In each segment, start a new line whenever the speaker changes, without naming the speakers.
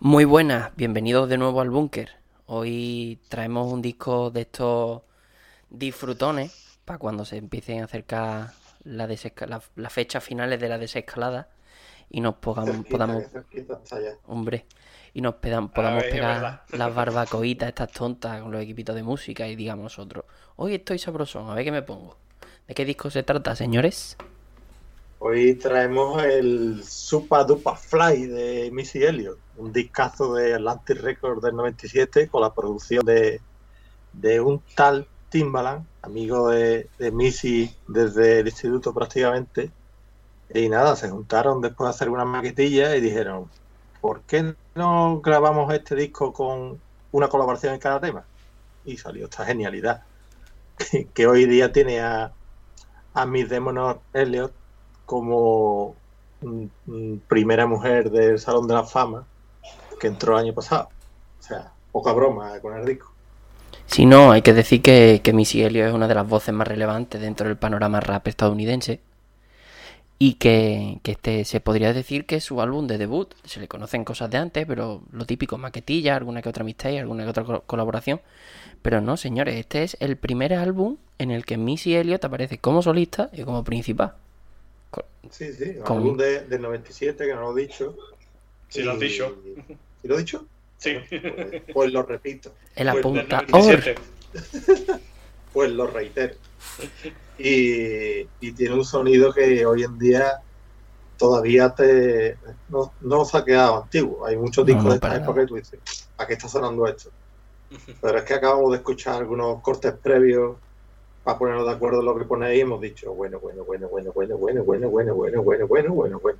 Muy buenas, bienvenidos de nuevo al búnker. Hoy traemos un disco de estos disfrutones para cuando se empiecen a acercar la desesca- la- las fechas finales de la desescalada y nos podamos, hombre, y nos pedan- podamos
ver,
pegar las barbacoitas estas tontas con los equipitos de música y digamos nosotros, hoy estoy sabrosón, a ver qué me pongo. ¿De qué disco se trata, señores?
Hoy traemos el Super Duper Fly de Missy Elliott, un discazo de Atlantic Records del 97 con la producción de, de un tal Timbaland, amigo de, Missy desde el instituto prácticamente. Y nada, se juntaron después de hacer una maquetilla y dijeron, ¿por qué no grabamos este disco con una colaboración en cada tema? Y salió esta genialidad, que, hoy día tiene a, a Miss Demon Elliott como primera mujer del Salón de la Fama que entró el año pasado. O sea, poca broma con el disco.
Si no, hay que decir que, que Missy Elliott es una de las voces más relevantes dentro del panorama rap estadounidense. Y que, que este se podría decir que es su álbum de debut. Se le conocen cosas de antes, pero lo típico, maquetilla, alguna que otra mixtape, alguna que otra co- colaboración. Pero no, señores, este es el primer álbum en el que Missy Elliott aparece como solista y como principal.
Sí, sí, un
Con-
álbum de, del 97, que no lo he dicho.
Sí, lo has
Y-
dicho.
¿Sí lo he dicho?
Sí.
Pues, pues lo repito,
El
Pues,
Del
apunta.
97.
pues lo reitero. Y, y tiene un sonido que hoy en día todavía te no, no se ha quedado antiguo. Hay muchos discos
no,
de esta época que tú dices, ¿a qué está sonando esto? Pero es que acabamos de escuchar algunos cortes previos para ponernos de acuerdo en lo que pone ahí hemos dicho, bueno, bueno, bueno, bueno, bueno, bueno, bueno, bueno, bueno, bueno, bueno, bueno, bueno.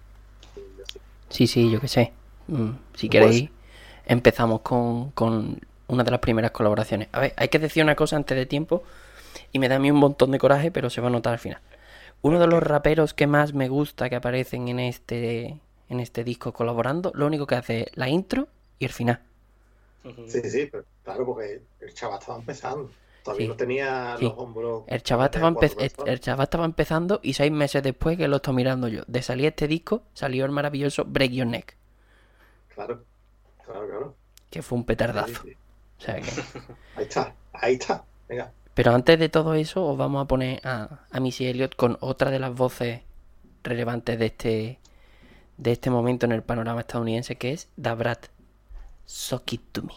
Sí, sí, yo qué sé. Mm, si
Pues-
queréis, empezamos con, con una de las primeras colaboraciones. A ver, hay que decir una cosa antes de tiempo y me da a mí un montón de coraje, pero se va a notar al final. Uno de los raperos que más me gusta que aparecen en este, en este disco colaborando, lo único que hace es la intro y el final.
Sí, sí, pero claro, porque el chaval estaba empezando. Todavía
Sí,
no tenía
sí.
los hombros.
El chaval, estaba
cuatro
empe- el,
personas.
el chaval estaba empezando y seis meses después que lo estoy mirando yo, de salir este disco, salió el maravilloso Break Your Neck,
Claro, claro, claro.
que fue un petardazo.
sí.
O sea que...
Ahí está, ahí está. Venga.
Pero antes de todo eso, os vamos a poner a, a Missy Elliott con otra de las voces relevantes de este, de este momento en el panorama estadounidense, que es Da Brat. Suck it to me.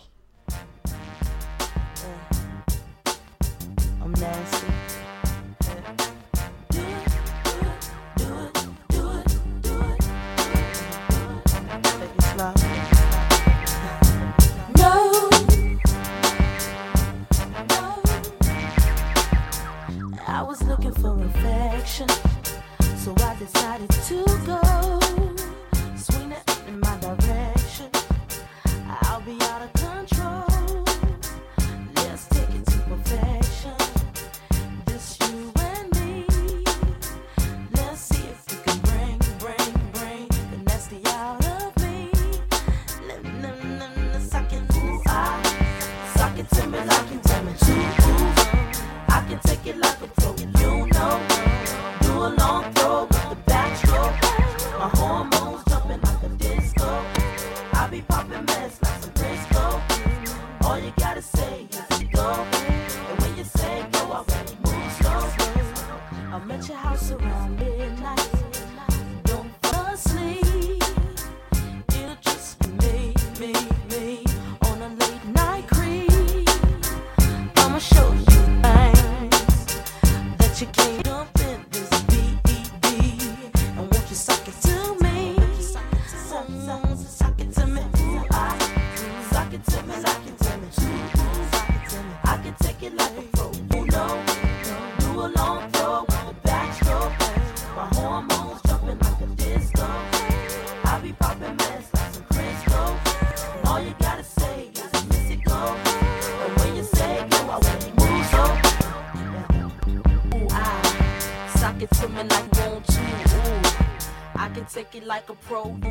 A pro.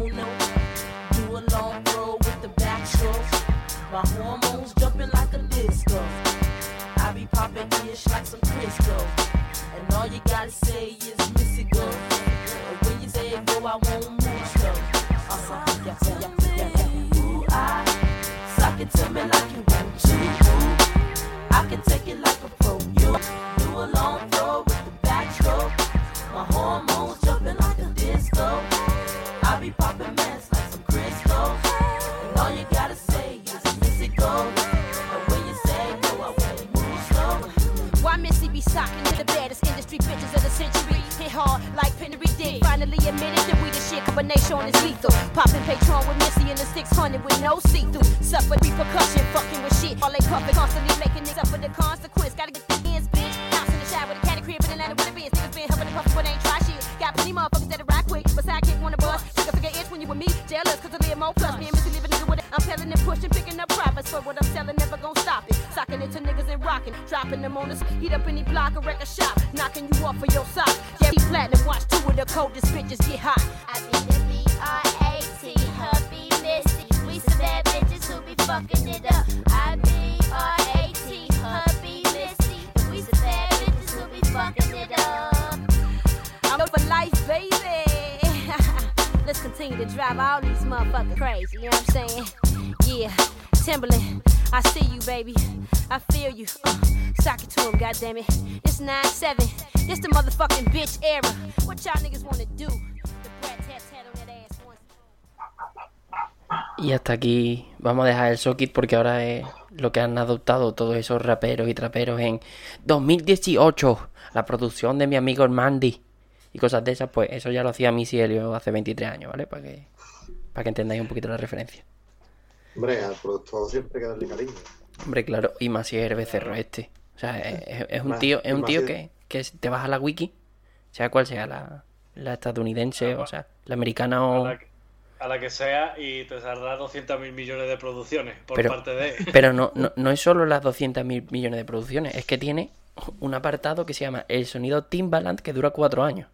Socking to the baddest industry bitches of the century? Hit hard like Penry Dick. Finally admitted that we the shit combination is lethal. Popping Patron with Missy in the 600 with no see through. Suffer repercussion, fucking with shit. All they puffin' constantly making niggas suffer the consequence. Gotta get the ends, bitch. House in the shower, the cat crib in Atlanta with the Benz. Niggas been helping the puffin', but ain't try shit. Got plenty motherfuckers that rock quick, but sidekick wanna bust. Figure figure itch when you with me. Jealous cause I live more plus. Me and Missy live a nigga with it. I'm selling and pushing, picking up profits. For what I'm selling, to rocking. Dropping them on us. Heat up any block or record shop. Knocking you off of your socks. Yeah, he platinum. Watch two of the coldest bitches get hot.
I be the B-R-A-T, hubby Missy. We some bad bitches who be fucking it up. I B-R-A-T, hubby Missy. We some bad bitches who be fucking it up.
I'm for life, baby. Let's continue to drive all these motherfuckers crazy. You know what I'm saying? Yeah, Timberland, I see you, baby. I feel you. Uh, sock it to him, goddammit. It's 9-7. This the motherfucking bitch era. What y'all niggas wanna do?
Y hasta aquí vamos a dejar el socket porque ahora es lo que han adoptado todos esos raperos y traperos en 2018. La producción de mi amigo Mandy y cosas de esas, pues eso ya lo hacía Missy Elliott hace 23 años, ¿vale? Para que, para que entendáis un poquito la referencia.
Hombre, al productor siempre hay que darle cariño.
Hombre, claro, y más si es el becerro este. O sea, es, un tío, es un tío que, que te vas a la wiki, sea cual sea la, la estadounidense, o sea, la americana
A
o...
la, que- a la que sea y te saldrá 200 mil millones de producciones por
Pero-
parte de...
Pero no, no, no es solo las 200 mil millones de producciones, es que tiene un apartado que se llama El sonido Timbaland que dura cuatro años.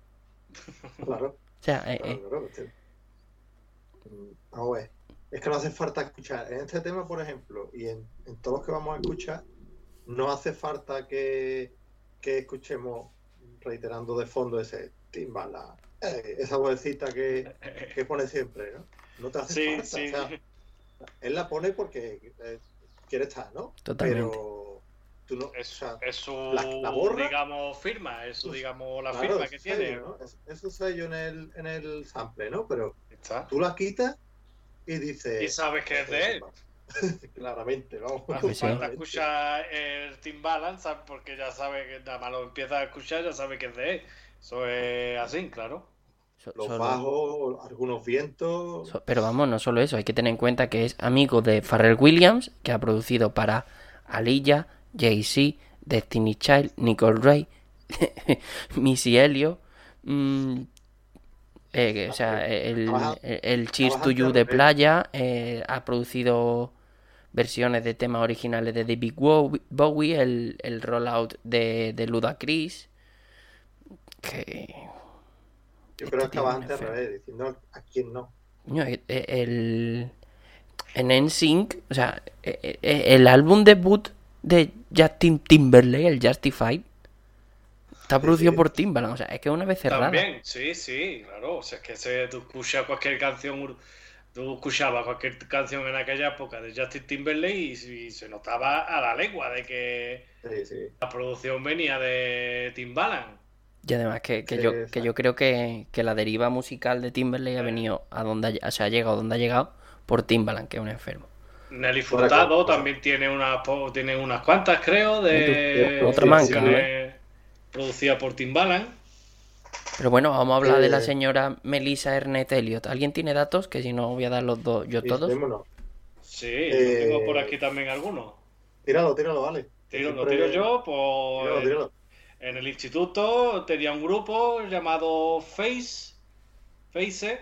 Claro.
O sea, eh,
claro,
eh,
claro, este- Es que no hace falta escuchar. En este tema, por ejemplo, y en, en todos los que vamos a escuchar, no hace falta que, que escuchemos reiterando de fondo ese timbala, eh, esa vocecita que, que pone siempre, ¿no? No te hace
Sí,
falta.
sí.
o sea, él la pone porque eh, quiere estar, ¿no?
Totalmente.
Pero tú no.
Es,
o sea,
es su,
la- la borra.
digamos, firma, es su, digamos, la
claro,
firma
es
que tiene.
sello, ¿no? Es, es un sello en el, en el sample, ¿no? Pero
Está.
tú la quitas y dices.
Y sabes que es de él.
Claramente, vamos.
Hace
Pues sí.
falta escuchar el Timbaland, ¿sabes? porque ya sabe que nada más lo empieza a escuchar, ya sabe que es de él. Eso es así, claro.
so-
Los
solo-
bajos, algunos vientos.
so- pero vamos, no solo eso, hay que tener en cuenta que es amigo de Pharrell Williams, que ha producido para Aliyah, Jay-Z, Destiny Child, Nicole Ray, Missy Elliott, mm, eh, o sea, el, el, el Cheers to You de. Playa, eh, ha producido versiones de temas originales de David Bowie, el, el rollout de, de Ludacris, que...
Yo
este
creo que
tío
estaba
es un
antes al revés, diciendo a quién no.
Coño, e- e- el, en NSYNC, o sea, e- el álbum debut de Justin Timberlake, el Justified, está producido
sí.
por Timbaland, o sea, es que es una vez cerrada.
También, sí, sí, claro. O sea, es que se, tú escuchas cualquier canción, tú escuchabas cualquier canción en aquella época de Justin Timberlake y, y se notaba a la lengua de que
Sí, sí.
la producción venía de Timbaland.
Y además que, que yo, que yo creo que, que la deriva musical de Timberlake ha venido a donde, ha- o sea, ha llegado donde ha llegado por Timbaland, que es un enfermo.
Nelly Furtado también tiene unas, tiene unas cuantas, creo, de
Otra
manca,
canciones producidas por Timbaland.
Pero bueno, vamos a hablar de la
Eh.
señora Melissa Ernest Elliot. ¿Alguien tiene datos? Que si no voy a dar los dos, yo todos.
Sí,
Eh,
yo tengo por aquí también algunos.
Tíralo, tíralo, vale.
Tiro, lo tiro yo, pues
Tíralo, tíralo.
en el instituto tenía un grupo llamado Face, Face,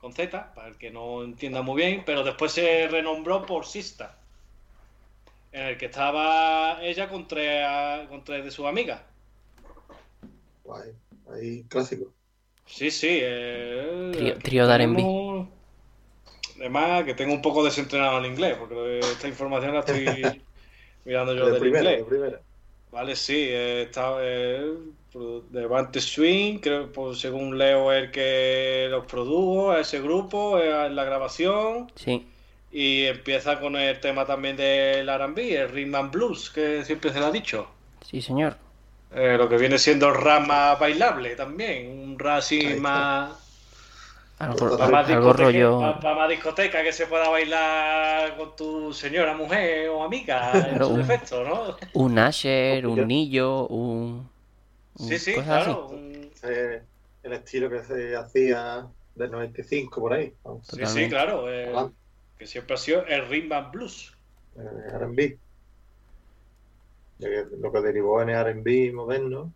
con Z, para el que no entienda muy bien, pero después se renombró por Sista, en el que estaba ella con tres, con tres de sus amigas.
Guay. Ahí, clásico.
Sí, sí. eh,
Trío- trío
tenemos- Además, que tengo un poco desentrenado en inglés, porque esta información la estoy mirando yo
de
del
primera,
inglés.
de primera.
Vale, sí, eh, está eh, produ- de Bante Swing, creo, pues, según leo, el que los produjo, a ese grupo, eh, en la grabación,
Sí.
Y empieza con el tema también del R&B, el Rhythm and Blues, que siempre se lo ha dicho.
Sí, señor.
Eh, lo que viene siendo el rap más bailable también, un rap así más...
Algo,
Para más,
algo
discoteca,
rollo.
pa- pa' más discoteca que se pueda bailar con tu señora, mujer o amiga, en su
un-
defecto, ¿no?
Un Asher, un Nillo, un. un-
Sí, sí,
cosas
claro. un-
el estilo que se hacía del 95 por ahí. vamos,
Sí, sí, claro. eh, que siempre ha sido el and Blues.
eh, R&B. Lo que derivó en R&B moderno.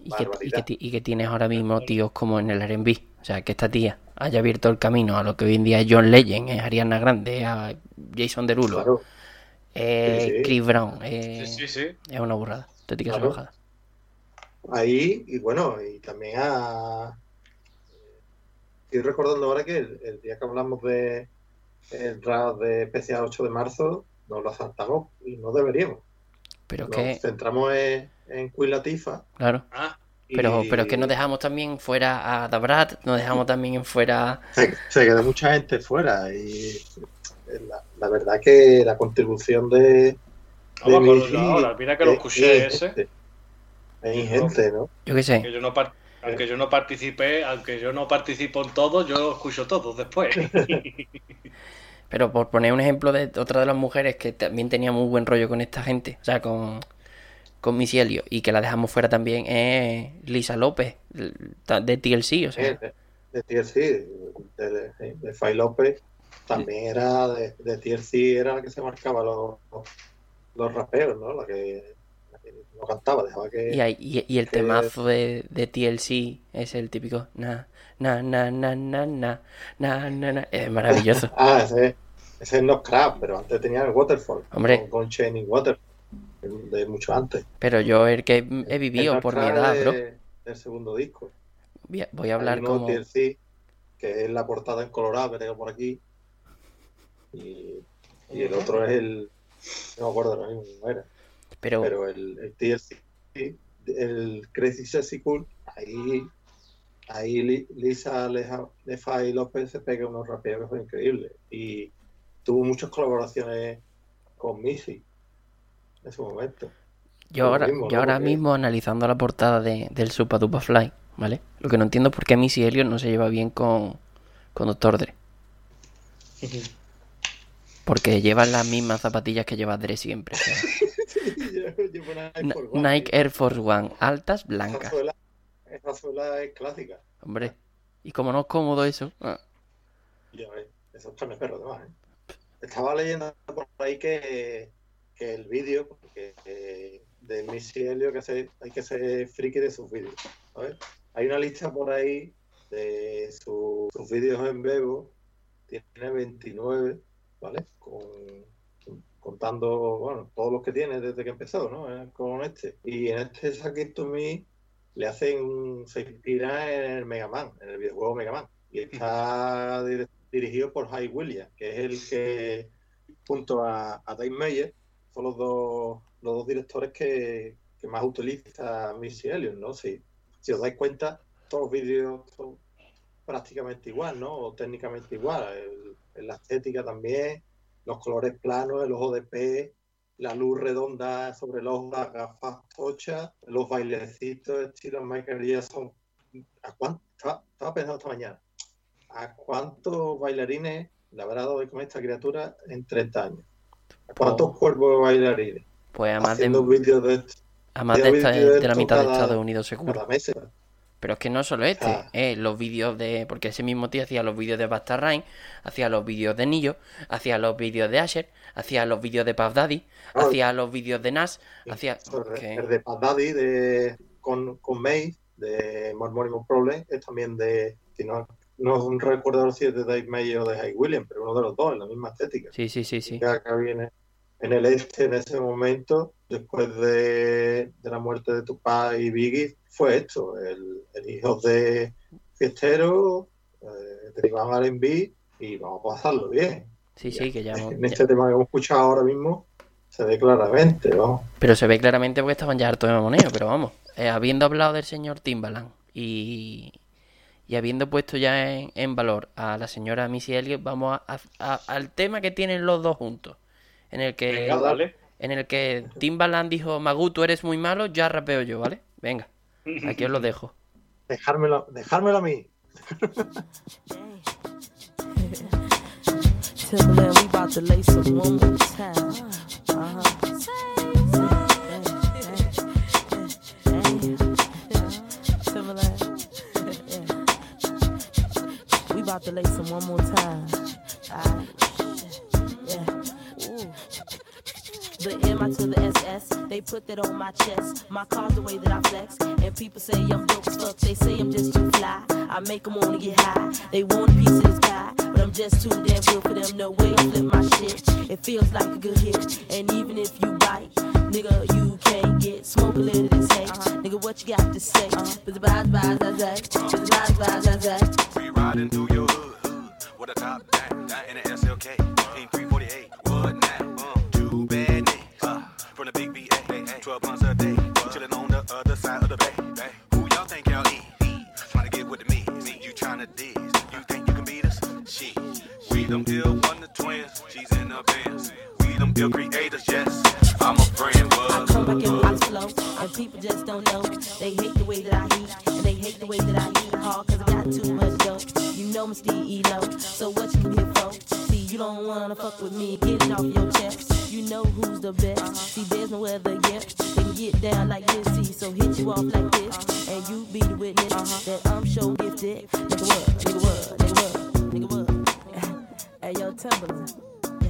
Y que, y, que, y que tienes ahora mismo tíos como en el R&B. O sea, que esta tía haya abierto el camino a lo que hoy en día es John Legend, es Ariana Grande, a Jason Derulo,
Claro,
eh,
Sí, sí.
Chris Brown. eh,
Sí, sí, sí.
Es una burrada. Estética
Claro. ahí y bueno, y también a... Estoy recordando ahora que el, el día que hablamos de el rap de especial 8 de marzo, nos lo saltamos y no deberíamos.
Pero
Nos
que,
centramos en, en Queen
claro.
Ah,
y
Pero, pero es que nos dejamos también fuera a Dabrat, nos dejamos también fuera.
se, se quedó mucha gente fuera y la, la verdad que la contribución de, de
vamos a
Missy
ahora. Mira que lo
es
escuché ese.
ingente. Es ingente, ¿no?
Yo qué sé.
Que yo no par- aunque yo no participé, aunque yo no participo en todo, yo escucho todo después.
Pero por poner un ejemplo de otra de las mujeres que también tenía muy buen rollo con esta gente, o sea, con, con Missy Elliott, y que la dejamos fuera también, es Lisa López, de TLC, o sea.
De, de TLC, de, de, de Fay López, también era de, de TLC, era la que se marcaba los, los raperos, ¿no? La que, la que no cantaba, dejaba que.
Y, hay- y, y el
que-
temazo de, de TLC es el típico na, na, na, na, na, na, na, na, na. Es maravilloso.
Ah, ese, ese es No Crab, pero antes tenía el Waterfall.
Hombre.
Con, con Channing Waterfall, de, mucho antes.
Pero yo el que he vivido
El
por mi edad,
de-
bro.
Del segundo disco.
Voy a, hablar como...
TLC, que es la portada en colorado que tengo por aquí. Y, y el otro es el. No me acuerdo ahora mismo cómo era.
Pero,
Pero el, el TLC, el Crazy Sexy Cool, ahí, ahí Li- Lisa Lefa y López se pega unos rapeos que fue increíble. Y tuvo muchas colaboraciones con Missy en su momento.
yo ahora,
mismo,
yo
¿no?
ahora
Porque-
mismo analizando la portada de, del Supa Dupa Fly, ¿vale? Lo que no entiendo es por qué Missy Elliott no se lleva bien con, con Dr. Dre. Porque llevan las mismas zapatillas que lleva Dre siempre. Nike Air Force One, altas, blancas.
esa suela es clásica.
Hombre, y como no es cómodo eso, ah,
Ya ves, eso es carne de perro, además. ¿eh? Estaba leyendo por ahí que, el vídeo, porque eh, de Missy Elliott que se- hay que ser friki de sus vídeos. Hay una lista por ahí de su- sus vídeos en Bebo, tiene 29, ¿vale? Con, contando, bueno, todos los que tiene desde que empezó, ¿no? Eh, Con este. Y en este Sacket to Me le hacen, se inspira en el Mega Man, en el videojuego Mega Man. Y está dir- dirigido por Hy Williams, que es el que, junto a, Dave Meyer, son los dos, los dos directores que, que más utiliza Missy Elliott, ¿no? Si, si os dais cuenta, todos los vídeos son prácticamente igual, ¿no? O técnicamente igual. El- la estética también, los colores planos, el ojo de pez, la luz redonda sobre el ojo, las gafas tochas, los bailecitos estilo Michael Jackson. ¿A cuánto? Estaba pensando esta mañana. ¿A cuántos bailarines le habrá dado de comer esta criatura en 30 años? ¿A cuántos
Oh.
cuerpos de bailarines?
pues a más de,
de
a más de,
Yo
esta-
vídeo de
de la mitad de Estados Unidos seguro. Pero es que no solo este,
Ah.
eh, los vídeos de. Porque ese mismo tío hacía los vídeos de Basta Rhyme, hacía los vídeos de Nillo, hacía los vídeos de Asher, hacía los vídeos de Puff Daddy, hacía los vídeos de Nas, hacía.
El, de Pat Daddy de, con, con May, de Mormonic Problem, es también de. Si no, no recuerdo si es de Dave May o de Hyde Williams, pero uno de los dos, en la misma estética.
Sí, sí, sí, sí.
acá viene en el este en ese momento, después de, de la muerte de Tupac y Biggie, fue esto, el, el hijo de fiestero, eh, derivaban al R&B y vamos a pasarlo bien.
Sí, sí, que ya, hemos-
En
ya-
este tema que hemos escuchado ahora mismo, se ve claramente, vamos.
Pero se ve claramente porque estaban ya hartos de mamoneo, pero vamos. eh, habiendo hablado del señor Timbaland y, Y habiendo puesto ya en, en valor a la señora Missy Elliott, vamos a- a- a- al tema que tienen los dos juntos. En el que,
Venga, dale.
en el que Timbaland dijo, Magu, tú eres muy malo, ya rapeo yo, ¿vale? Venga, aquí os lo dejo.
Dejármelo, dejármelo a mí.
Timberland, we about to lace some one more time. Timberland, lace some one more time. Alright. Yeah. Ooh. The M I to the SS, they put that on my chest. My car's the way that I flex. And people say I'm dope as fuck, they say I'm just too fly. I make them wanna get high. They want a piece of this pie, just too damn good for them. No way I flip my shit. It feels like a good hit. And even if you bite, nigga, you can't get smoke a little this hate. Nigga, what you got to say? But the bad, bad, bad, bad, the bad, bad, bad, bad.
We riding through your hood, hood, with a top down, down in the SLK, King 348. What now? Uh, two bad niggas uh, from the big VA, 12 months a day, chilling on the other side of the bay. Beat us? Shit, we them ill wonder twins. She's in the Benz. We them ill creators, yes. I'm a friend,
I
was.
come back in my flow, and people just don't know. They hate the way that I eat, and they hate the way that I eat hard, cause I got too much dough. You know I'm still low, so what you come here for? See, you don't wanna fuck with me, get it off your chest. You know who's the best. See, there's no other yet. They can get down like this, see, so hit you off like this, and you be the witness uh-huh. that I'm so gifted. Nigga what, nigga what, nigga what, Timberland. Yeah,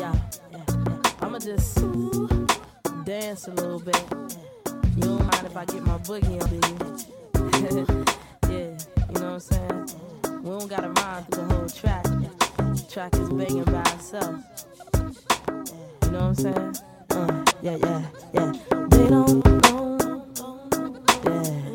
yeah, yeah, yeah. I'ma just dance a little bit. You don't mind if I get my boogie on, baby? yeah, you know what I'm saying? We don't gotta rhyme through the whole track. The track is banging by itself. You know what I'm saying? Uh, yeah, yeah, yeah. They don't know. Yeah.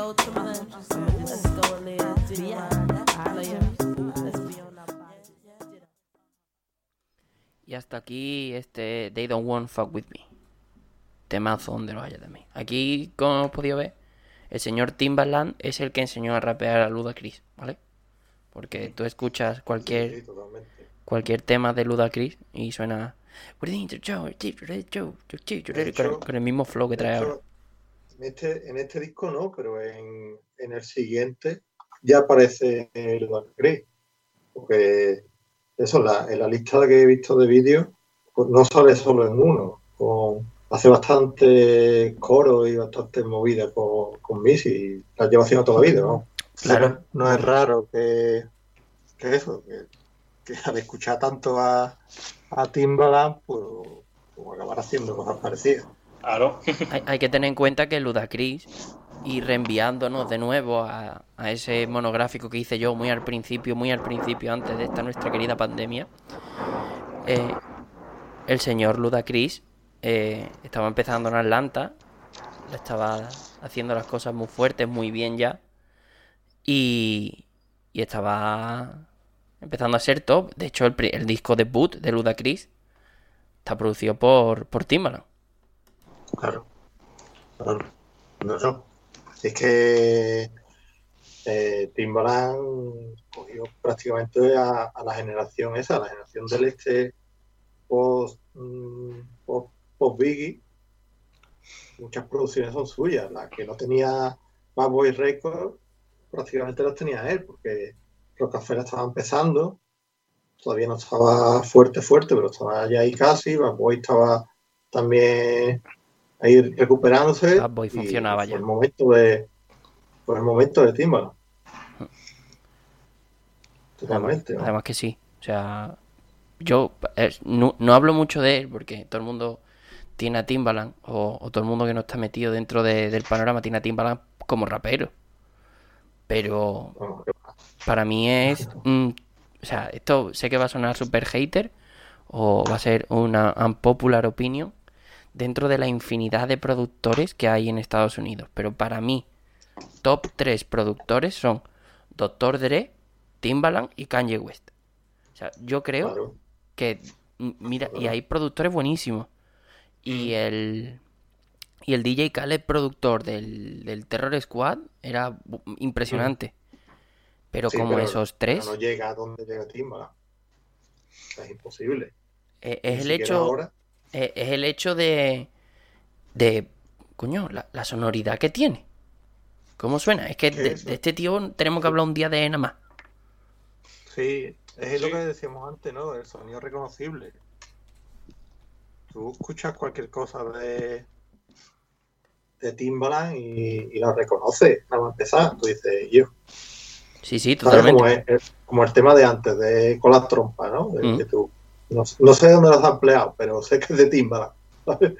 Go to my Let's go a little deeper. Alright, let's be on our
Y hasta aquí este They Don't Want Fuck With Me. Temazo donde lo haya también. Aquí, como hemos podido ver, el señor Timbaland es el que enseñó a rapear a Ludacris, ¿vale? Porque tú escuchas cualquier
Sí,
cualquier tema de Ludacris y suena con con el mismo flow que trae
hecho,
ahora.
En este, en este disco no, pero en, en el siguiente ya aparece el Chris. Porque eso, la, en la lista que he visto de vídeos, pues no sale solo en uno. Con, hace bastante coro y bastante movida con, con Missy. Y la lleva haciendo toda la vida, ¿no?
Claro.
No es raro que, que eso, que, que al escuchar tanto a, a Timbaland, pues, pues acabar haciendo cosas parecidas.
Claro.
Hay, que tener en cuenta que Ludacris, y reenviándonos de nuevo a, ese monográfico que hice yo muy al principio, muy al principio, antes de esta nuestra querida pandemia, eh, el señor Ludacris eh, estaba empezando en Atlanta, estaba haciendo las cosas muy fuertes, muy bien ya, y, estaba empezando a ser top. De hecho, el, el disco debut de Ludacris está producido por, por Timbaland.
Claro. Claro. No, no. Es que eh, Timbaland cogió prácticamente a, la generación esa, a la generación del este mm, post, post Biggie. Muchas producciones son suyas. Las que no tenía Bad Boy Records prácticamente las tenía él, porque Rockefeller estaba empezando, todavía no estaba fuerte, fuerte, pero estaba ya ahí casi. Bad Boy estaba también ahí recuperándose.
Bad Boy funcionaba ya.
El momento de, fue el momento de Timbaland. totalmente. ¿no?
Además que sí. O sea, yo eh, no, no hablo mucho de él porque todo el mundo tiene a Timbaland o, o todo el mundo que no está metido dentro de- del panorama tiene a Timbaland como rapero. Pero
Bueno,
para mí es... mm, o sea, esto sé que va a sonar super hater o va a ser una unpopular opinion dentro de la infinidad de productores que hay en Estados Unidos. Pero para mí, top 3 productores son Dr. Dre, Timbaland y Kanye West. O sea, yo creo
claro.
que mira, y hay productores buenísimos. Y el y el DJ Khaled productor del, del Terror Squad era impresionante. Pero
Sí,
como
pero-
esos
pero
tres,
No llega a donde llega Timbaland. Es imposible.
eh,
Ni
es el hecho
ahora.
Eh, es el hecho de de coño, la, la sonoridad que tiene. ¿Cómo suena? Es que
¿Qué
de,
es eso?
de este tío tenemos que hablar un día de nada más.
Sí, es lo que decíamos antes, ¿no? El sonido reconocible. Tú escuchas cualquier cosa de, de Timbaland y, y lo reconoces, nada más empezar. Tú dices, yo.
Sí, sí,
¿Sabes? Como,
totalmente.
es- como el tema de antes, de con las trompas, ¿no? De
Mm.
que tú, no, no sé dónde lo has empleado, pero sé que es de Timbaland.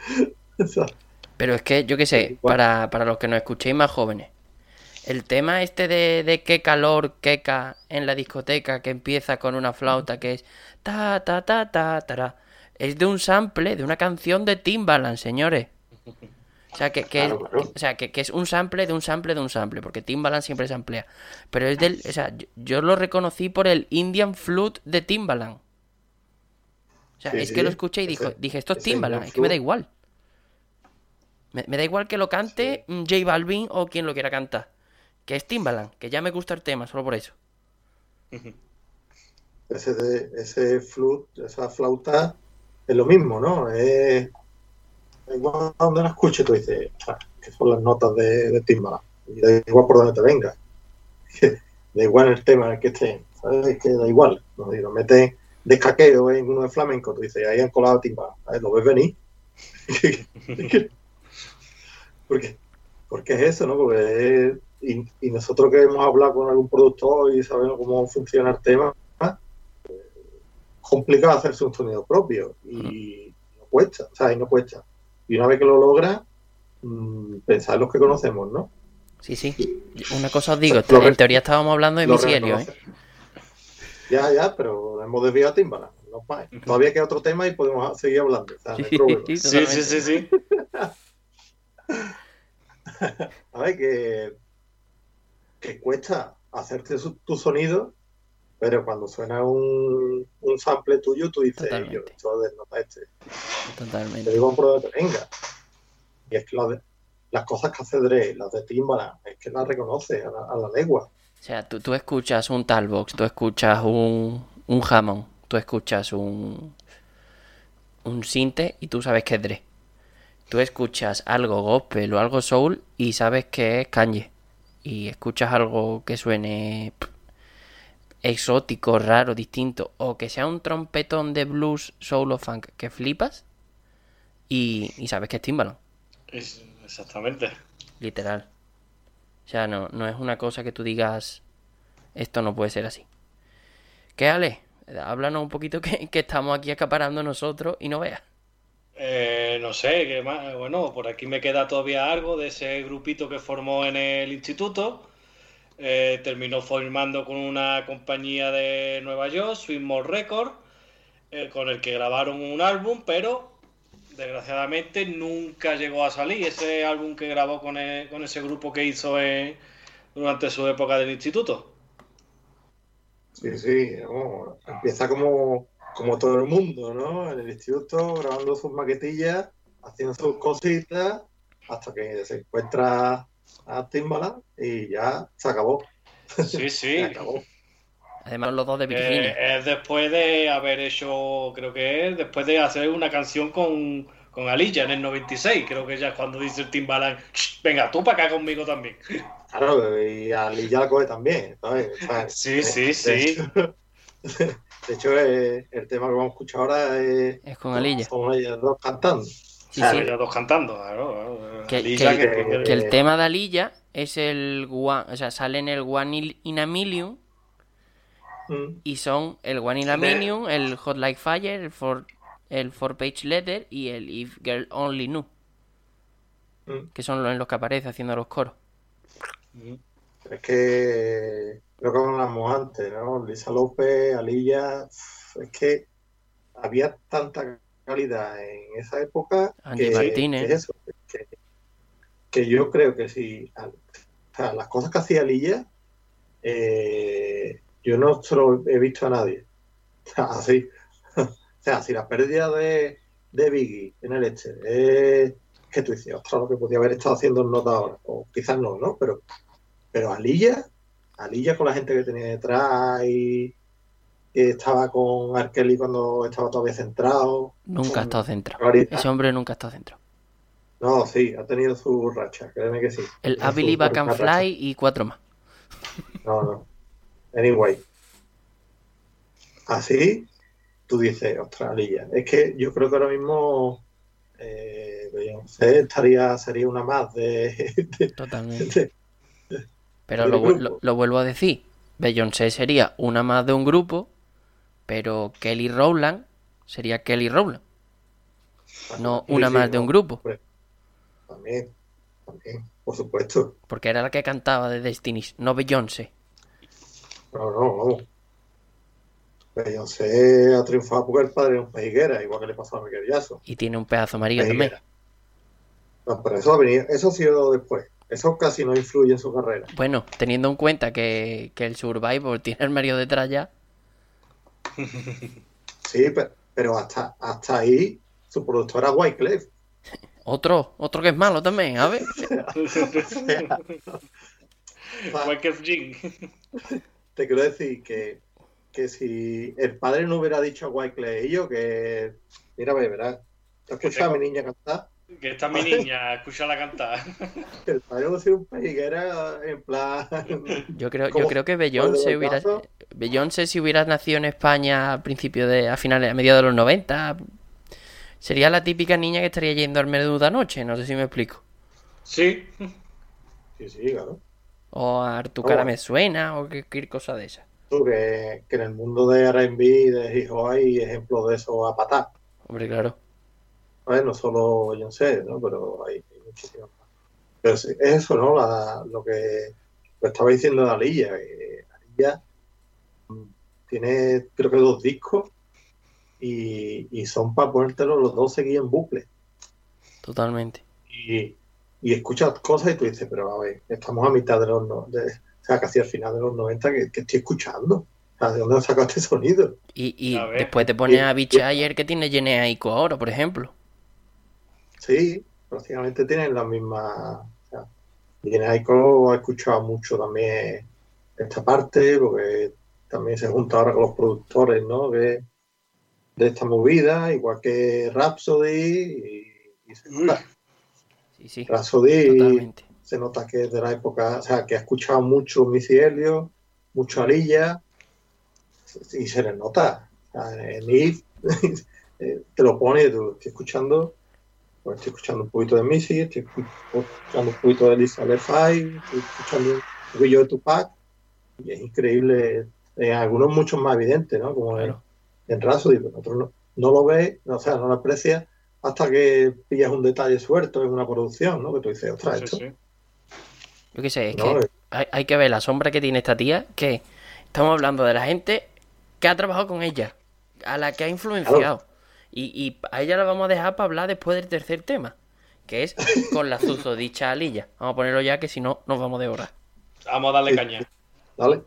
Pero es que, yo qué sé, para, para los que nos escuchéis más jóvenes, el tema este de, de qué calor, queca en la discoteca que empieza con una flauta que es ta ta ta ta ta es de un sample de una canción de Timbaland, señores. O sea, que, que,
Claro, claro.
o sea, que, que es un sample de un sample de un sample, porque Timbaland siempre se amplía. Pero es del, o sea, yo, yo lo reconocí por el Indian Flute de Timbaland. O sea,
Sí,
es
sí,
que lo escuché y
ese-
dijo, dije, esto es Timbaland, es que me da igual. Me, me da igual que lo cante mm, J Balvin o quien lo quiera cantar. Que es Timbaland, que ya me gusta el tema, solo por eso.
ese, de- ese flute, esa flauta es lo mismo, ¿no? Es da igual donde la escuches, tú dices, "Ah, que son las notas de, de Timbaland. Y da igual por donde te venga. da igual el tema en el que esté, ¿sabes? Es que da igual. metes de escaqueo en uno de flamenco, tú dices, ahí han colado Timbaland. ¿sabes? ¿Lo ves venir? porque, porque es eso, ¿no? Porque es- y, y nosotros que hemos hablado con algún productor y sabemos cómo funciona el tema, complicado hacerse un sonido propio y no cuesta, o sea, y no cuesta. Y una vez que lo logra, mm, pensar en los que conocemos, ¿no?
Sí, sí. Una cosa os digo, en teoría estábamos hablando de Elliott, ¿eh?
Ya, ya, pero hemos desviado a Timbaland. No más. Todavía queda otro tema y podemos seguir hablando. o sea, no hay problema.
Sí,
Sí, sí, sí, sí.
A ver, que, que cuesta hacerte su- tu sonido, pero cuando suena un, un sample tuyo, tú dices,
Totalmente.
yo, esto es nota este. Te
Totalmente.
digo por donde te venga. Y es que de- las cosas que hace Dre, las de Timbaland, es que las reconoce a la, a la legua.
O sea, tú, tú escuchas un Talbox, tú escuchas un, un Hammond, tú escuchas un, un Sinte y tú sabes que es Dre. Tú escuchas algo gospel o algo soul y sabes que es Kanye. Y escuchas algo que suene pff, exótico, raro, distinto, o que sea un trompetón de blues, soul o funk que flipas y, y sabes que es Timbaland.
Exactamente.
Literal. Sea, no, no es una cosa que tú digas, esto no puede ser así. ¿Qué, Ale? Háblanos un poquito que, que estamos aquí acaparando nosotros y no veas.
Eh, no sé, qué más. Bueno, por aquí me queda todavía algo de ese grupito que formó en el instituto. Eh, terminó formando con una compañía de Nueva York, Swingmore Records, eh, con el que grabaron un álbum, pero desgraciadamente nunca llegó a salir ese álbum que grabó con, e- con ese grupo que hizo en- durante su época del instituto.
Sí, sí, empieza como, como todo el mundo, ¿no? En el instituto, grabando sus maquetillas, haciendo sus cositas, hasta que se encuentra a Timbaland y ya se acabó.
Sí, sí.
Se acabó.
Además, los dos de
Eh,
Virginia.
es después de haber hecho, creo que es, después de hacer una canción con, con Alilla en el 96, creo que ya es cuando dice el Timbaland, "Shh, venga, tú para acá conmigo también.
Claro, y a Lee ya la coge también, ¿sabes? O sea,
Sí, sí,
de
sí.
hecho- De hecho, eh, el tema que vamos a escuchar ahora es,
Es con Alilla.
son ellos dos cantando.
Sí,
Claro,
sí.
ellos dos cantando, claro, claro.
Que,
Alilla,
que-
que-
que el tema de Alilla es el one, o sea, sale en el One in a Million
Mm.
y son el One in a Million, el Hot Like Fire, el Four, el four Page Letter y el If Girl Only Knew,
Mm.
que son los en los que aparece haciendo los coros.
Es que lo que hablamos antes, ¿no? Lisa López, Alilla, es que había tanta calidad en esa época
Angie
que,
Martínez.
que eso, que, que yo creo que si o sea, las cosas que hacía Alilla, eh, yo no se lo he visto a nadie. Así. O sea, si la pérdida de, de Biggie en el este es que tú dices, ostras, lo que podía haber estado haciendo en nota ahora, o quizás no, ¿no? Pero, pero Alilla, Alilla con la gente que tenía detrás y que estaba con Arkeli cuando estaba todavía centrado.
Nunca ha estado centrado.
Claridad.
Ese hombre nunca ha estado centrado.
No, sí, ha tenido su racha, créeme que sí.
El
Tiene
I Believe
su
I Can
racha.
Fly y cuatro más.
No, no. Anyway. Así, tú dices, ostras, Lilla. Es que yo creo que ahora mismo eh, Beyoncé estaría, sería una más de. de-
Totalmente.
de-
Pero lo, vuelvo a decir. Beyoncé sería una más de un grupo, pero Kelly Rowland sería Kelly Rowland, no una
sí,
más de un grupo.
También, también, por supuesto.
porque era la que cantaba de Destiny's, no Beyoncé.
No, no, vamos. Beyoncé ha triunfado porque el padre es un pejiguera, igual que le pasó a Miguel Jackson.
Y tiene un pedazo amarillo también.
No, pero eso ha venido, eso ha sido después. Eso casi no influye en su carrera.
Bueno, teniendo en cuenta que, que el Survivor tiene el Mario detrás ya,
Sí, pe- pero hasta, hasta ahí su productora era Wyclef.
otro, otro que es malo también, a ver.
Michael Jean.
Te quiero decir que, que si el padre no hubiera dicho a Wyclef y yo que, mira, ve, verás, ¿te has escuchado a mi niña cantar?
Que está mi niña, escúchala cantar.
El padre a ser un pejiguera en plan...
Yo creo, yo creo que
¿Cuál de
Beyoncé hubiera? Beyoncé si hubiera nacido en España a principios de, a finales, a mediados de los 90, sería la típica niña que estaría yendo al menudo anoche, no sé si me explico.
Sí.
Sí, sí, claro.
O a Tu
Oh.
cara me suena, o cualquier cosa de esa.
Tú, que, que en el mundo de R&B, de hip hop, hay ejemplos de eso a patar.
Hombre, claro.
¿vale? No solo Beyoncé, ¿no? Pero hay, hay muchísimas más. Pero sí, es eso, ¿no? La- lo que lo estaba diciendo de Alilla. que Alilla mm, tiene, creo que dos discos y, y son para ponértelos los dos seguidos en bucle.
Totalmente.
Y, y escuchas cosas y tú dices, pero a ver, estamos a mitad de los... no- de- o sea, casi al final de los 90 que, que estoy escuchando. O sea, ¿de dónde has sacado este sonido?
Y, y después te pones
Y-
a Beach Ayer que tiene Jenea Aiko ahora, por ejemplo.
Sí, prácticamente tienen la misma. O sea, ha escuchado mucho también esta parte, porque también se junta ahora con los productores, ¿no? De, de esta movida, igual que Rhapsody. Y, y se
Sí, sí.
Se nota que es de la época, o sea, que ha escuchado mucho Missy Elliott, mucho Alilla, y se le nota. En Eve, eh, te lo pone, tú, estoy escuchando, pues estoy escuchando un poquito de Missy, estoy escuchando un poquito de Lisa Lefay, estoy escuchando un poquillo de Tupac, y es increíble, en algunos muchos más evidentes, ¿no? Como en, en Rhapsody, pero en otros no, no lo ves, o sea, no lo aprecias hasta que pillas un detalle suelto en una producción, ¿no? Que tú dices, ostras,
Sí,
esto
sí.
Yo qué sé, es
No,
que
eh.
hay, hay que ver la sombra que tiene esta tía, que estamos hablando de la gente que ha trabajado con ella, a la que ha influenciado. Y, y a ella la vamos a dejar para hablar después del tercer tema, que es con la susodicha alilla. Vamos a ponerlo ya, que si no, nos vamos de hora.
Vamos a darle caña.
Dale.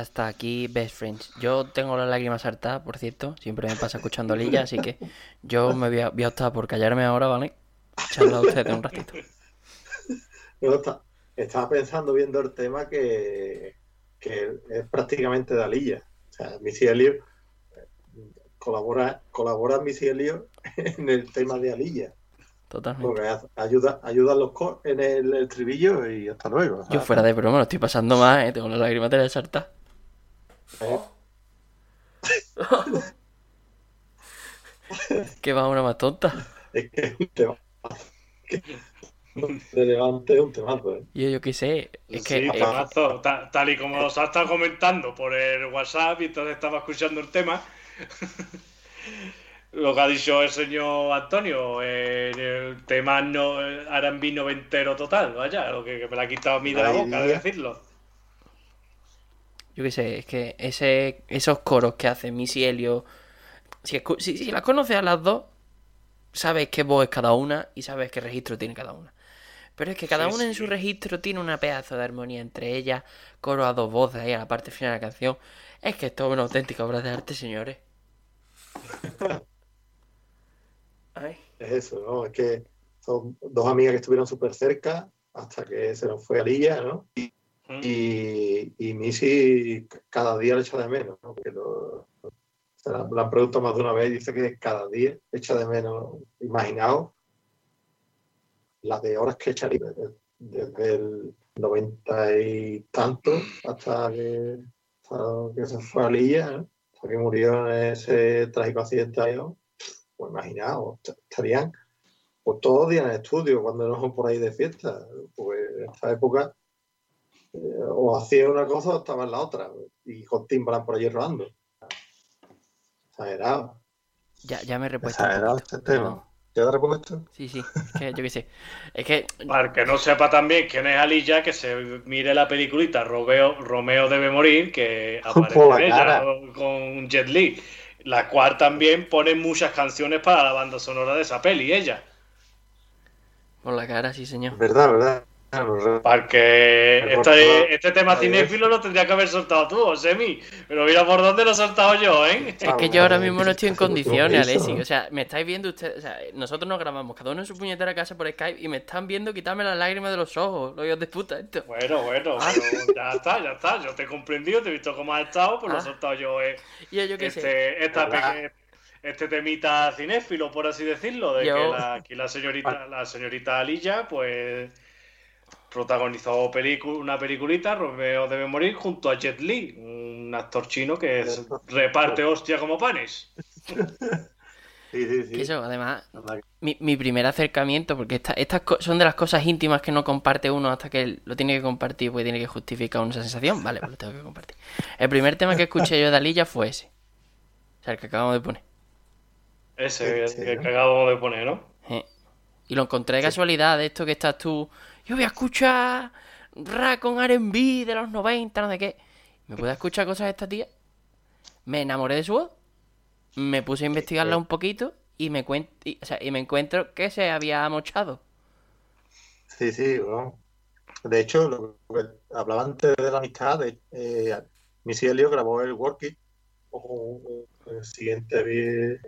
Hasta aquí Best Friends. Yo tengo las lágrimas hartas, por cierto. Siempre me pasa escuchando Lilla, así que yo me voy a, voy a optar por callarme ahora, ¿vale? Charla ustedes un ratito.
Yo esta- estaba pensando viendo el tema que, que es prácticamente de Alilla. O sea, Missy Elliott eh, colabora, colabora Missy Elliott en el tema de Alilla.
Totalmente.
Porque ayuda, ayuda a los cor en el, el trivillo y hasta luego.
Yo fuera de broma lo estoy pasando más, ¿eh? Tengo las lágrimas de la sarta.
Eh,
Que va una más tonta.
Es que es un tema. De levante un temazo, ¿eh?
Yo, yo qué sé. Es que
Sí,
eh,
temazo. Ta- tal y como os ha estado comentando por el WhatsApp y entonces estaba escuchando el tema. Lo que ha dicho el señor Antonio, eh, el tema no, R&B noventero total, vaya, lo que, que me la ha quitado a mí de la boca de decirlo.
Yo qué sé, es que ese, esos coros que hace Missy Elliott, si, escu- si, si las conoces a las dos, sabes qué voz es cada una y sabes qué registro tiene cada una. Pero es que cada
Sí,
una en su registro tiene una pedazo de armonía entre ellas, coro a dos voces ahí a la parte final de la canción. Es que esto es una auténtica obra de arte, señores. Ay.
Es eso, ¿no? Es que son dos amigas que estuvieron súper cerca hasta que se nos fue Alilla, ¿no?
Mm.
Y, y Missy cada día le echa de menos, ¿no? Porque lo, la, han preguntado más de una vez dice que cada día echa de menos. Imaginaos las de horas que echaría desde, el noventa y tanto hasta que, hasta que se fue a Lilla, ¿no? hasta que murió en ese trágico accidente. Pues imaginaos, est- estarían pues todos los días en el estudio, cuando no por ahí de fiesta. Pues en esta época o hacía una cosa o estaba en la otra. Y con Timbaland por allí rodando. Exagerado.
Ya, ya me he repuesto.
Exagerado este tema.
No,
¿Ya te has repuesto?
sí, sí. Es que yo qué sé. Es que
Para el que no sepa también quién es Alilla, que se mire la peliculita Romeo, Romeo debe morir, que aparece en ella con Jet Li, la cual también pone muchas canciones para la banda sonora de esa peli, ella.
por la cara, sí, señor.
Verdad, verdad. Claro,
Para que
Me
esta-
cortaba-
este tema cinéfilo lo tendría que haber soltado tú, Semi. Pero mira por dónde lo he soltado yo, ¿eh?
Es que yo ahora mismo no estoy en condiciones.
¿no?
O sea, me estáis viendo ustedes. O sea, nosotros nos grabamos cada uno en su puñetera casa por Skype y me están viendo quitarme las lágrimas de los ojos, los hijos de puta, esto.
Bueno, bueno,
Ah.
pero ya está, ya está. Yo te he comprendido, te he visto cómo has estado, pues lo he
Ah.
soltado yo. eh.
Y yo, qué sé.
este, esta
¿Verdad?
peque- este temita cinéfilo, por así decirlo, de
Yo-
que la, aquí la señorita, la señorita Alilla, pues protagonizó una peliculita, Romeo debe morir, junto a Jet Li, un actor chino que es- reparte hostia como panes.
Sí, sí, sí.
Eso, además, mi, mi primer acercamiento, porque esta- estas co- son de las cosas íntimas que no comparte uno hasta que lo tiene que compartir porque tiene que justificar una sensación. Vale, pues lo tengo que compartir. El primer tema que escuché yo de Alilla fue ese. O sea, el que acabamos de poner.
Ese que,
¿no?
que acabamos de poner, ¿no?
Eh. Y lo encontré de casualidad, de esto que estás tú. Yo voy a escuchar rap RB de los 90, no sé qué. ¿Me puedo escuchar cosas de esta tía? Me enamoré de su voz. Me puse a investigarla un poquito y me, cuen- o sea, y me encuentro que se había mochado.
Sí, sí, bueno. De hecho, lo que hablaba antes de la amistad, de, eh, grabó el Work It, o el siguiente, eh,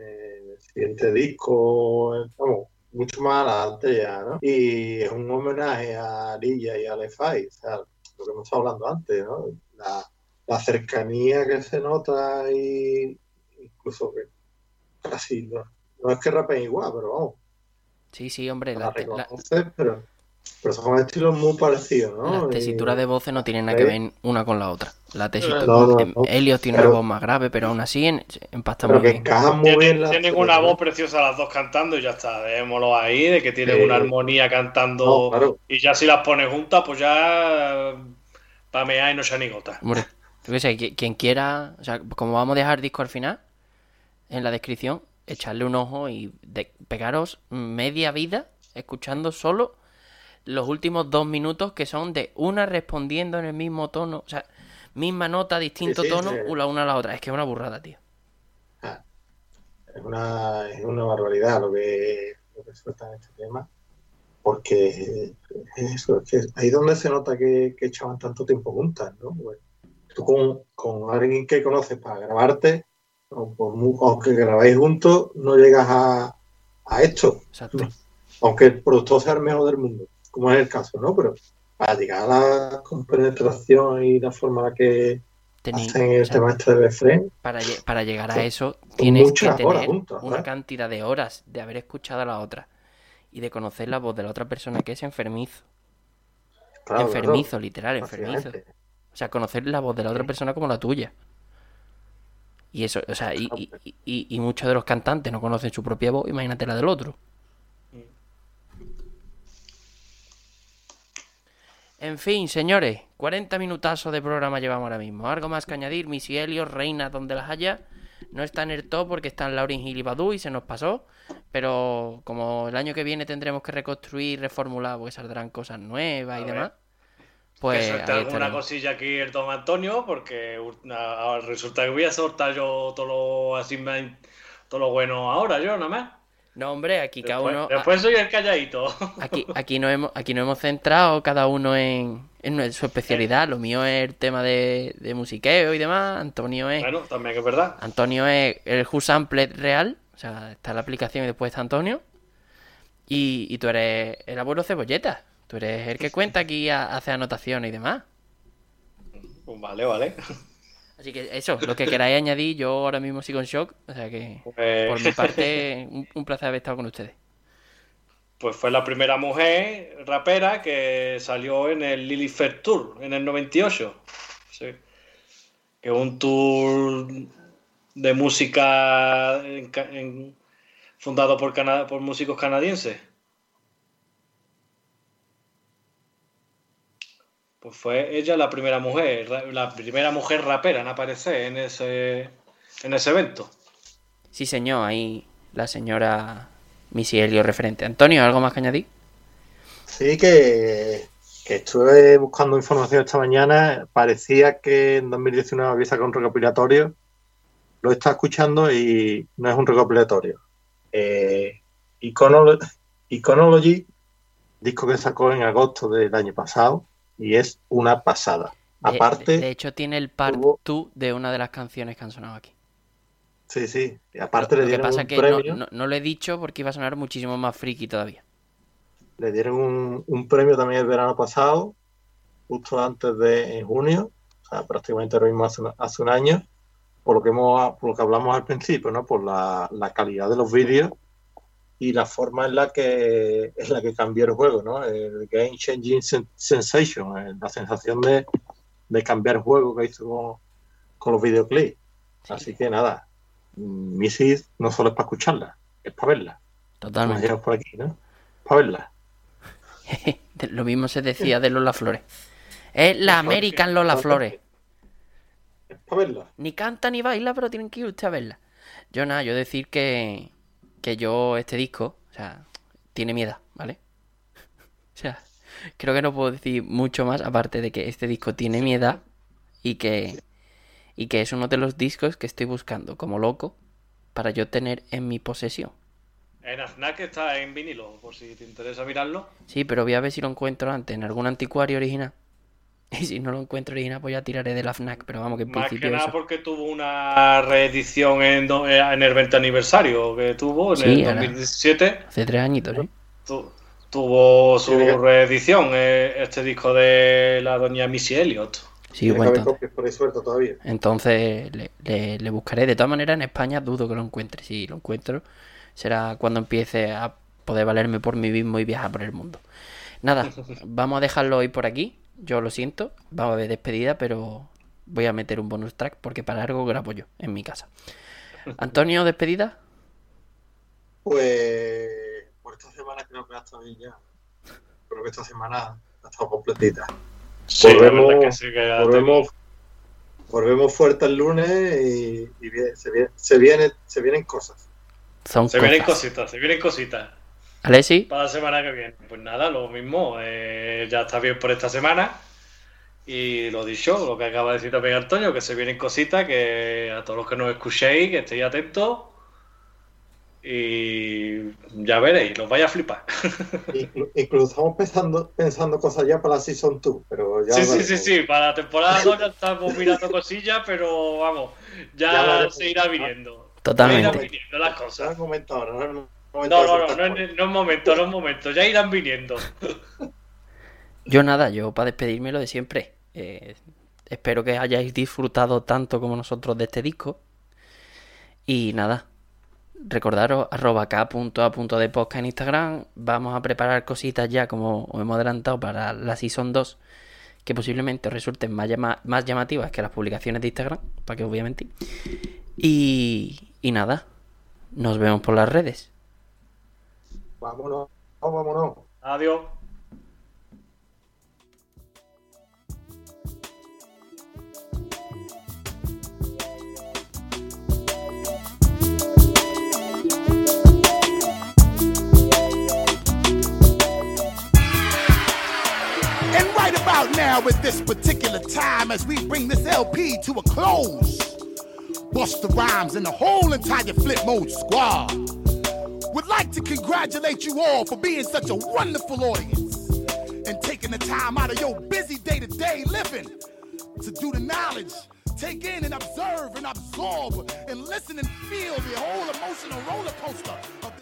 el siguiente disco, eh, vamos, mucho más adelante ya, ¿no? Y es un homenaje a Lilla y a Lefay, o sea, lo que hemos estado hablando antes, ¿no? La, la cercanía que se nota y incluso que casi, no, no es que rapen igual, pero vamos,
Sí, sí, hombre,
la
la, la-
pero, pero son estilos muy parecidos, ¿no?
las tesituras
Y-
de voces no tienen nada que ver una con la otra. La tesitura,
No, no, no.
Elliot tiene
Pero-
una voz más grave, pero aún así en- empasta
pero
muy
que
bien.
encajan muy
Tienen,
bien las
tienen
tres,
una
¿no?
voz preciosa las dos cantando y ya está, dejémoslo ahí, de que tienen
Sí.
una armonía cantando
No, claro.
y ya si las pones juntas, pues ya pamear y no se ni gota.
Hombre, quien quiera, o sea, como vamos a dejar disco al final, en la descripción, echarle un ojo y de- pegaros media vida escuchando solo los últimos dos minutos que son de una respondiendo en el mismo tono, o sea, misma nota, distinto
Sí, sí,
tono,
sí.
la una a la otra. Es que es una burrada, tío.
Ah, es una, es una barbaridad lo que, lo que suelta en este tema. Porque es eso, es que ahí es donde se nota que, que echaban tanto tiempo juntas, ¿no? Tú con, con alguien que conoces para grabarte, o por aunque grabáis juntos, no llegas a, a esto.
Exacto.
aunque el productor sea el mejor del mundo, como es el caso, ¿no? Pero para llegar a la compenetración y la forma en la que
Tení-
hacen el
o sea,
tema este de Befren,
para, para llegar a eso tienes que tener
juntas,
una
¿eh?
cantidad de horas de haber escuchado a la otra y de conocer la voz de la otra persona que es enfermizo.
claro,
enfermizo, literal, enfermizo. O sea, conocer la voz de la otra persona como la tuya. Y eso, o sea, y, y, y- y muchos de los cantantes no conocen su propia voz, imagínate la del otro. En fin, señores, 40 minutazos de programa llevamos ahora mismo. Algo más que añadir, Missy Elliot, Reina donde las haya. No está en el top porque están Lauryn Hill y Badu y se nos pasó. Pero como el año que viene tendremos que reconstruir, reformular, porque saldrán cosas nuevas y demás.
que
Pues ahí
alguna cosilla aquí el don Antonio, porque ahora resulta que voy a soltar yo todo lo así todo lo bueno ahora, yo nada más.
No, hombre, aquí cada uno.
después soy el calladito.
Aquí, aquí, nos hemos, aquí nos hemos centrado cada uno en, en su especialidad. Lo mío es el tema de, de musiqueo y demás. Antonio es
bueno, también es verdad.
Antonio es el Who Sample real. O sea, está la aplicación y después está Antonio. Y, y tú eres el abuelo cebolleta. Tú eres el que cuenta aquí, hace anotaciones y demás.
Pues vale, vale.
Así que eso, lo que queráis añadir, yo ahora mismo sigo en shock. O sea que,
Pues-
por mi parte, un, un placer haber estado con ustedes.
Pues fue la primera mujer rapera que salió en el Lily Fair Tour en el 98. Sí. Que es un tour de música en ca- en- fundado por, cana- por músicos canadienses. Pues fue ella la primera mujer, la primera mujer rapera en aparecer en ese, en ese evento.
Sí, señor, ahí la señora Missy Elliott referente. Antonio, ¿algo más que añadir?
Sí, que, que estuve buscando información esta mañana. Parecía que en 2019 había sacado un recopilatorio. Lo estado escuchando y no es un recopilatorio. Eh, Iconolo- Iconology, disco que sacó en agosto del año pasado, y es una pasada. Aparte,
de, de hecho, tiene el part
hubo-
2 de una de las canciones que han sonado aquí.
sí, sí. Y aparte
Lo
le
que
dieron
pasa
un
que
premio.
no- no lo he dicho porque iba a sonar muchísimo más friki todavía.
Le dieron un, un premio también el verano pasado, justo antes de en junio, o sea, prácticamente ahora mismo hace, un- hace un año, por lo que hemos, por lo que hablamos al principio, ¿no? Por la, la calidad de los vídeos y la forma en la que en la que cambió el juego, ¿no? El game changing sen- sensation, eh, la sensación de, de cambiar el juego que hizo con, con los videoclips.
Sí,
Así que nada, Missy no solo es para escucharla, es para verla. Como
totalmente.
decíamos por aquí, ¿no? Para verla.
Lo mismo se decía de Lola Flores. Es la American Lola Flores.
Es para verla.
Ni canta ni baila, pero tienen que ir usted a verla. Yo nada, yo decir que, que yo este disco, o sea, tiene miedo, ¿vale? O sea, creo que no puedo decir mucho más aparte de que este disco tiene miedo y que, y que es uno de los discos que estoy buscando como loco para yo tener en mi posesión.
En Aznac está en vinilo, por si te interesa mirarlo.
Sí, pero voy a ver si lo encuentro antes en algún anticuario original. Y si no lo encuentro original, pues ya tiraré de la FNAC. Pero vamos, que en
Más que
principio
nada
eso.
porque tuvo una reedición en, do- eh, en el 20 aniversario que tuvo en
Sí,
el
ahora.
2017.
Hace tres añitos, ¿eh?
Tu- tuvo su reedición eh, este disco de la doña Missy Elliott.
Sí,
que
bueno, entonces,
por ahí sueltas todavía.
entonces le, le- le buscaré. De todas maneras, en España dudo que lo encuentre. Si lo encuentro, será cuando empiece a poder valerme por mí mismo y viajar por el mundo. Nada, vamos a dejarlo hoy por aquí. Yo lo siento, vamos a ver despedida, pero voy a meter un bonus track porque para algo grabo yo en mi casa. Antonio, despedida.
Pues por esta semana creo que ha estado bien ya. Creo que esta semana ha estado completita.
Sí, la
Volvemos-
que sí que ha
Volvemos, volvemos fuerte el lunes y, se, viene- se, viene, se vienen cosas.
Son
Se vienen cositas, se vienen cositas.
Alessi,
Para la semana que viene. Pues nada, lo mismo. eh, ya está bien por esta semana. Y lo dicho, lo que acaba de decir también Antonio, que se vienen cositas, que a todos los que nos escuchéis, que estéis atentos. Y ya veréis, los vais a flipar.
Inclu- incluso estamos pensando, pensando cosas ya para la Season 2, pero ya
Sí, sí, sí, sí, para la temporada 2 ya estamos mirando cosillas, pero vamos,
Ya
se irá viniendo.
Totalmente.
Ya irán viniendo las
Se
cosas.
han comentado, no
No, no, no, es, momento, no es momento, ya irán viniendo.
yo nada, yo para despedirme lo de siempre. Eh, espero que hayáis disfrutado tanto como nosotros de este disco. Y nada, recordaros arroba k punto a punto de podcast en Instagram. Vamos a preparar cositas ya, como os hemos adelantado, para la Season 2, que posiblemente os resulten más, llama- más llamativas que las publicaciones de Instagram, para que os voy a mentir. Y, y nada, nos vemos por las redes.
Vámonos, vámonos.
Adiós.
And right about now, at this particular time, as we bring this LP to a close, Bust the Rhymes and the whole entire Flip Mode squad would like to congratulate you all for being such a wonderful audience and taking the time out of your busy day to day living to do the knowledge, take in and observe and absorb and listen and feel the whole emotional roller coaster of